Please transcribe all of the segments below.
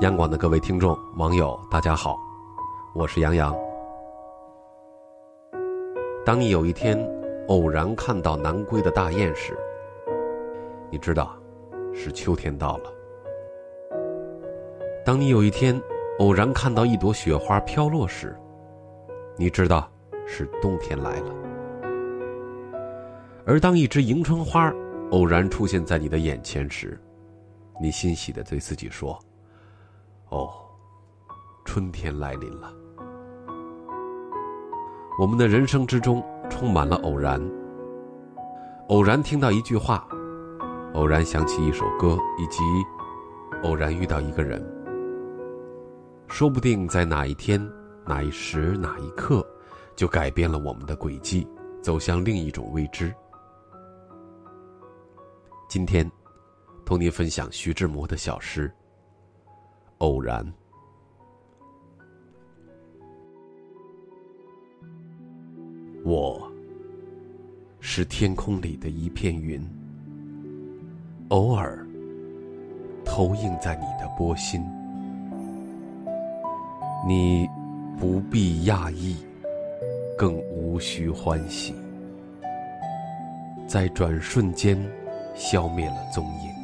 央广的各位听众、网友，大家好，我是杨洋。当你有一天偶然看到南归的大雁时，你知道是秋天到了；当你有一天偶然看到一朵雪花飘落时，你知道是冬天来了；而当一只迎春花偶然出现在你的眼前时，你欣喜的对自己说：“哦，春天来临了。”我们的人生之中充满了偶然，偶然听到一句话，偶然想起一首歌，以及偶然遇到一个人。说不定在哪一天、哪一时、哪一刻，就改变了我们的轨迹，走向另一种未知。今天。同您分享徐志摩的小诗《偶然》。我是天空里的一片云，偶尔投影在你的波心。你不必讶异，更无需欢喜，在转瞬间消灭了踪影。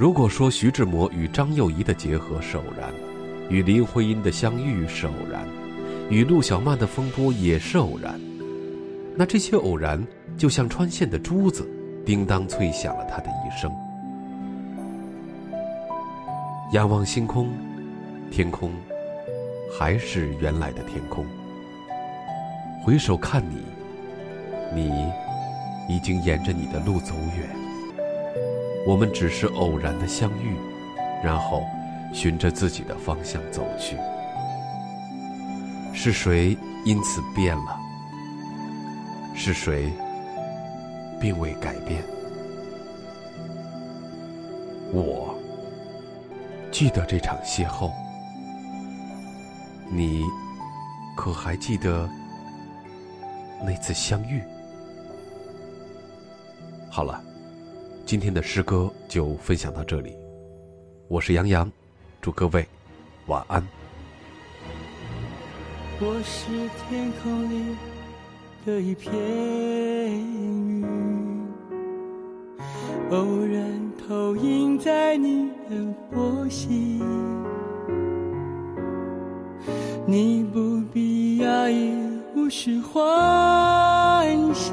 如果说徐志摩与张幼仪的结合是偶然，与林徽因的相遇是偶然，与陆小曼的风波也是偶然，那这些偶然就像穿线的珠子，叮当脆响了他的一生。仰望星空，天空还是原来的天空。回首看你，你已经沿着你的路走远。我们只是偶然的相遇，然后循着自己的方向走去。是谁因此变了？是谁并未改变？我记得这场邂逅，你可还记得那次相遇？好了。今天的诗歌就分享到这里，我是杨洋，祝各位晚安。我是天空里的一片云，偶然投影在你的波心，你不必讶异，无需欢喜。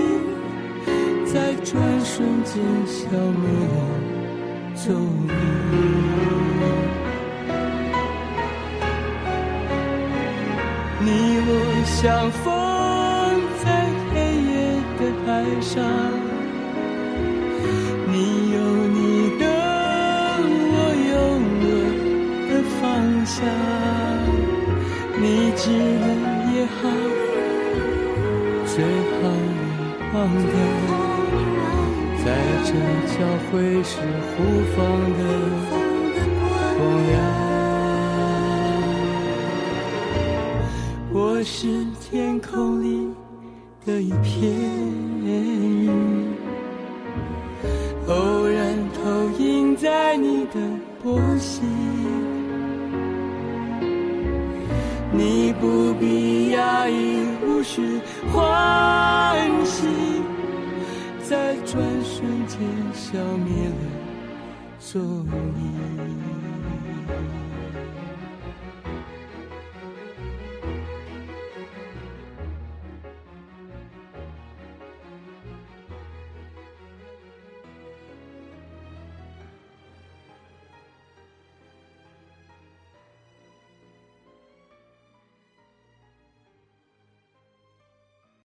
在转瞬间消灭了踪影。你我相逢在黑夜的海上，你有你的，我有我的方向。你记了也好，最好你忘掉。在这交汇时互放的光亮，我是天空里的一片云，偶然投影在你的波心，你不必讶异，无需转瞬间消灭了踪影。